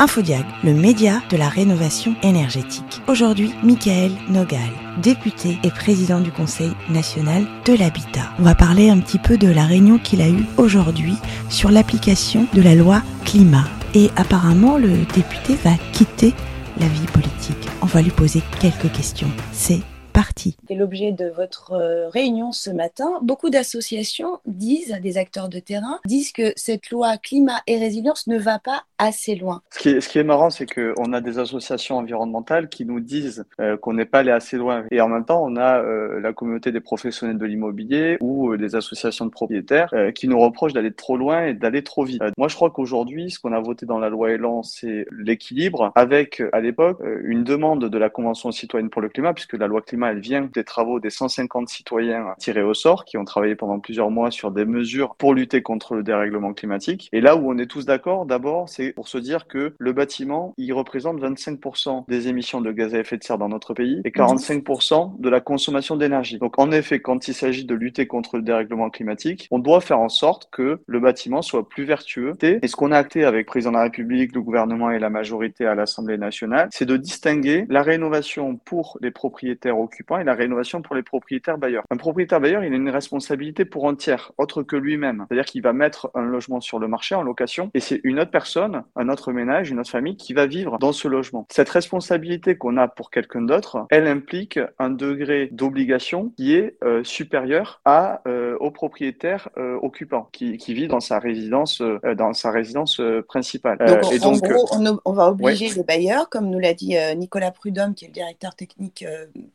Infodiag, le média de la rénovation énergétique. Aujourd'hui, Michael Nogal, député et président du Conseil national de l'habitat. On va parler un petit peu de la réunion qu'il a eue aujourd'hui sur l'application de la loi climat. Et apparemment, le député va quitter la vie politique. On va lui poser quelques questions. C'est parti. C'est l'objet de votre euh, réunion ce matin. Beaucoup d'associations disent, des acteurs de terrain, disent que cette loi climat et résilience ne va pas assez loin. Ce qui est, ce qui est marrant, c'est qu'on a des associations environnementales qui nous disent euh, qu'on n'est pas allé assez loin. Et en même temps, on a euh, la communauté des professionnels de l'immobilier ou des associations de propriétaires qui nous reprochent d'aller trop loin et d'aller trop vite. moi, je crois qu'aujourd'hui, ce qu'on a voté dans la loi Elan, c'est l'équilibre avec, à l'époque, une demande de la Convention citoyenne pour le climat, puisque la loi climat elle vient des travaux des 150 citoyens tirés au sort qui ont travaillé pendant plusieurs mois sur des mesures pour lutter contre le dérèglement climatique. Et là où on est tous d'accord, d'abord, c'est pour se dire que le bâtiment, il représente 25% des émissions de gaz à effet de serre dans notre pays et 45% de la consommation d'énergie. Donc en effet, quand il s'agit de lutter contre le dérèglement climatique, on doit faire en sorte que le bâtiment soit plus vertueux. Et ce qu'on a acté avec le président de la République, le gouvernement et la majorité à l'Assemblée nationale, c'est de distinguer la rénovation pour les propriétaires au occupants et la rénovation pour les propriétaires bailleurs. Un propriétaire bailleur, il a une responsabilité pour entière, autre que lui-même. C'est-à-dire qu'il va mettre un logement sur le marché en location et c'est une autre personne, un autre ménage, une autre famille qui va vivre dans ce logement. Cette responsabilité qu'on a pour quelqu'un d'autre, elle implique un degré d'obligation qui est euh, supérieur à euh, au propriétaire euh, occupant qui, qui, vit dans sa résidence dans sa résidence principale. Donc, et donc, en gros, on, va obliger les bailleurs, comme nous l'a dit Nicolas Prudhomme, qui est le directeur technique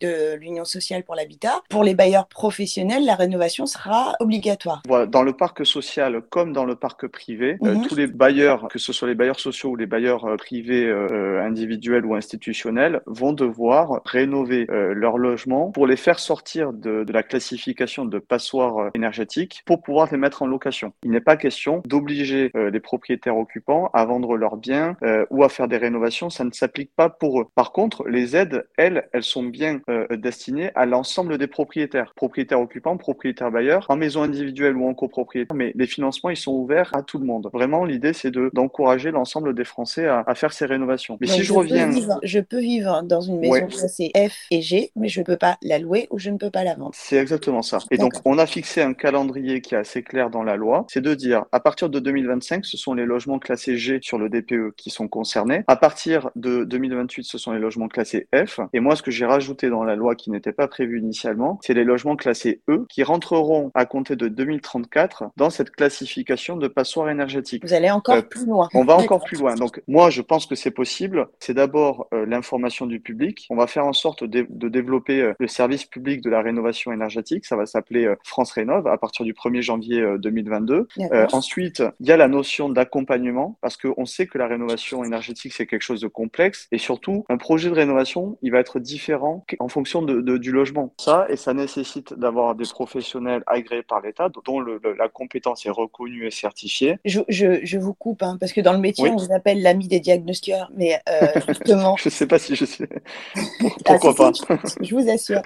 de l'Union sociale pour l'habitat. Pour les bailleurs professionnels, la rénovation sera obligatoire. Voilà, dans le parc social comme dans le parc privé, euh, mhm. tous les bailleurs, que ce soit les bailleurs sociaux ou les bailleurs euh, privés euh, individuels ou institutionnels, vont devoir rénover leurs logements pour les faire sortir de, de la classification de passoires énergétiques pour pouvoir les mettre en location. Il n'est pas question d'obliger les propriétaires occupants à vendre leurs biens ou à faire des rénovations. Ça ne s'applique pas pour eux. Par contre, les aides, elles, elles sont bien destiné à l'ensemble des propriétaires, propriétaires occupants, propriétaires bailleurs, en maison individuelle ou en copropriété. Mais les financements, ils sont ouverts à tout le monde. Vraiment, l'idée, c'est de, d'encourager l'ensemble des Français à, à, faire ces rénovations. Mais si je, reviens... je peux vivre dans une maison classée F et G, mais je ne peux pas la louer ou je ne peux pas la vendre. C'est exactement ça. Et donc, on a fixé un calendrier qui est assez clair dans la loi. C'est de dire, à partir de 2025, ce sont les logements classés G sur le DPE qui sont concernés. À partir de 2028, ce sont les logements classés F. Et moi, ce que j'ai rajouté dans la loi qui n'était pas prévu initialement, c'est les logements classés E qui rentreront à compter de 2034 dans cette classification de passoire énergétique. Vous allez encore euh, plus loin. On va encore plus loin. Donc moi, je pense que c'est possible. C'est d'abord euh, l'information du public. On va faire en sorte de, développer euh, le service public de la rénovation énergétique. Ça va s'appeler France Rénove à partir du 1er janvier 2022. ensuite, il y a la notion d'accompagnement parce qu'on sait que la rénovation énergétique, c'est quelque chose de complexe. Et surtout, un projet de rénovation, il va être différent en fonction de, du logement. Ça, et ça nécessite d'avoir des professionnels agréés par l'État, dont la compétence est reconnue et certifiée. Je, je, je vous coupe, hein, parce que dans le métier, on vous appelle l'ami des diagnostiqueurs, mais euh, justement... je ne sais pas si je suis... Pourquoi ah, pas Je vous assure.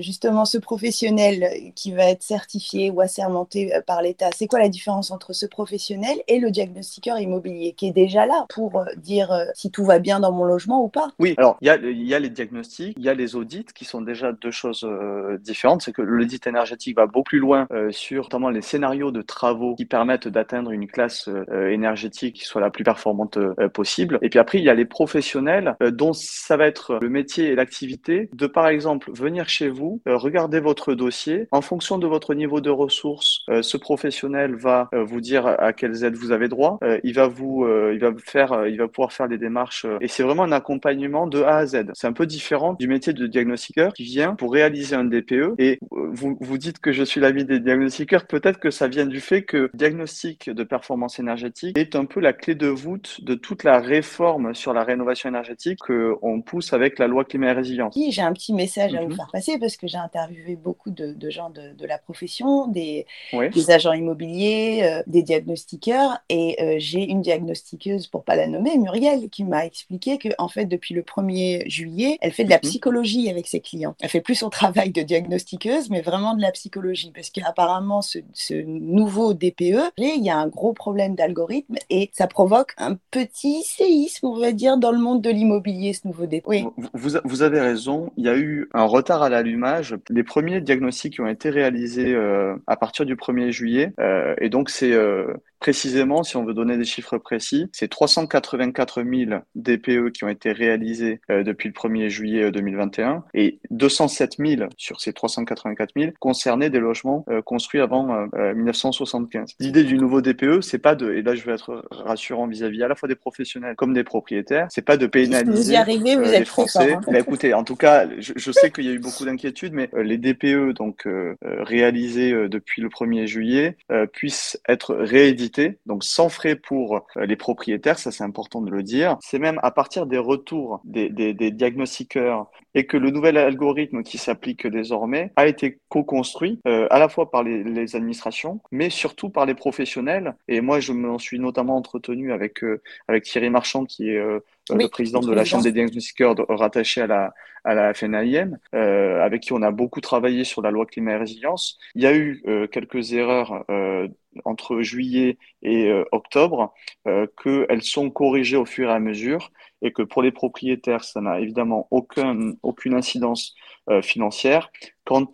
justement, ce professionnel qui va être certifié ou assermenté euh, par l'État, c'est quoi la différence entre ce professionnel et le diagnostiqueur immobilier, qui est déjà là pour euh, dire si tout va bien dans mon logement ou pas? Oui, alors il y a, y a les diagnostics, il y a les audits qui sont déjà deux choses euh, différentes. C'est que l'audit énergétique va beaucoup plus loin euh, sur notamment les scénarios de travaux qui permettent d'atteindre une classe euh, énergétique qui soit la plus performante possible. Et puis après, il y a les professionnels dont ça va être le métier et l'activité de, par exemple, venir chez vous, regarder votre dossier. En fonction de votre niveau de ressources, ce professionnel va vous dire à quelles aides vous avez droit. il va vous, il va faire, il va pouvoir faire des démarches. et c'est vraiment un accompagnement de A à Z. C'est un peu différent du métier de diagnostiqueur qui vient pour réaliser un DPE. Et euh, vous, vous dites que je suis l'ami des diagnostiqueurs. Peut-être que ça vient du fait que diagnostic de performance énergétique est un peu la clé de voûte de toute la réforme sur la rénovation énergétique qu'on pousse avec la loi climat et résilience. Oui, j'ai un petit message à vous mhm. faire passer parce que j'ai interviewé beaucoup de, gens de, la profession, des, des agents immobiliers, euh, des diagnostiqueurs. Et euh, j'ai une diagnostiqueuse, pour pas la nommer, Muriel, qui m'a expliqué que en fait, depuis le 1er juillet, elle fait de la mhm. psychologie avec ses clients. Elle fait plus son travail de diagnostiqueuse, mais vraiment de la psychologie, parce qu'apparemment, ce, nouveau DPE, il y a un gros problème d'algorithme et ça provoque un petit séisme, on va dire, dans le monde de l'immobilier, ce nouveau DPE. Oui. Vous, avez raison, il y a eu un retard à l'allumage. Les premiers diagnostics ont été réalisés euh, à partir du 1er juillet, euh, et donc c'est euh, Précisément, si on veut donner des chiffres précis, c'est 384 000 DPE qui ont été réalisés euh, depuis le 1er juillet 2021 euh, et 207 000 sur ces 384 000 concernaient des logements euh, construits avant 1975. L'idée du nouveau DPE, c'est pas de, et là je vais être rassurant vis-à-vis à la fois des professionnels comme des propriétaires, c'est pas de pénaliser vous y arrivez, vous êtes Français. Fort, hein. bah, écoutez, en tout cas, je, je sais qu'il y a eu beaucoup d'inquiétudes, mais les DPE donc réalisés depuis le 1er juillet puissent être réédités donc sans frais pour euh, les propriétaires, ça c'est important de le dire. C'est même à partir des retours des, diagnostiqueurs et que le nouvel algorithme qui s'applique désormais a été co-construit euh, à la fois par les, les, administrations, mais surtout par les professionnels. Et moi, je m'en suis notamment entretenu avec, euh, avec Thierry Marchand, qui est le président de la Chambre des diagnostiqueurs rattaché à la, à la FNAIM, euh, avec qui on a beaucoup travaillé sur la loi climat et résilience. Il y a eu euh, quelques erreurs euh, entre juillet et euh, octobre, euh, qu'elles sont corrigées au fur et à mesure et que pour les propriétaires, ça n'a évidemment aucun, aucune incidence euh, financière. Quant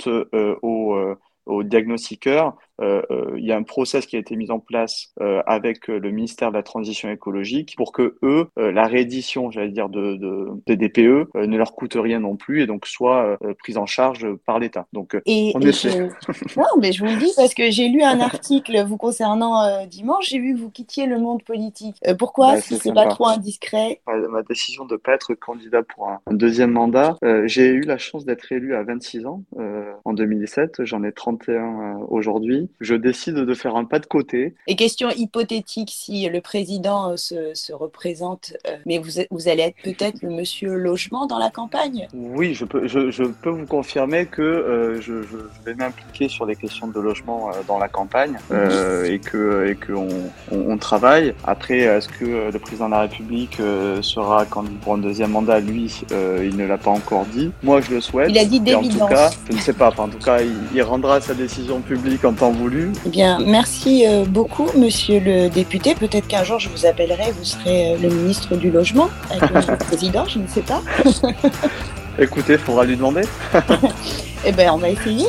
aux, aux diagnostiqueurs, il y a un process qui a été mis en place euh, avec le ministère de la Transition écologique pour que eux, la réédition, j'allais dire, de, de, des DPE ne leur coûte rien non plus et donc soit prise en charge par l'État. Donc, et, on Je... non, mais je vous le dis parce que j'ai lu un article vous concernant dimanche, j'ai vu que vous quittiez le monde politique. pourquoi bah, Si c'est pas trop indiscret? Ma décision de ne pas être candidat pour un, deuxième mandat, j'ai eu la chance d'être élu à 26 ans en 2017. J'en ai 31 aujourd'hui je décide de faire un pas de côté. Et question hypothétique, si le président euh, se, représente, euh, mais vous, vous allez être peut-être le monsieur logement dans la campagne? Oui, je peux, je, peux vous confirmer que euh, je, vais m'impliquer sur les questions de logement dans la campagne et que et qu'on on, travaille. Après, est-ce que le président de la République sera candidat pour un deuxième mandat Lui, il ne l'a pas encore dit? Moi, je le souhaite. Il a dit d'évidence. En tout cas, je ne sais pas. en tout cas, il, il rendra sa décision publique en temps Eh bien, merci euh, beaucoup, monsieur le député. Peut-être qu'un jour, je vous appellerai, vous serez euh, le ministre du Logement, avec le président, je ne sais pas. Écoutez, il faudra lui demander. eh bien, on va essayer.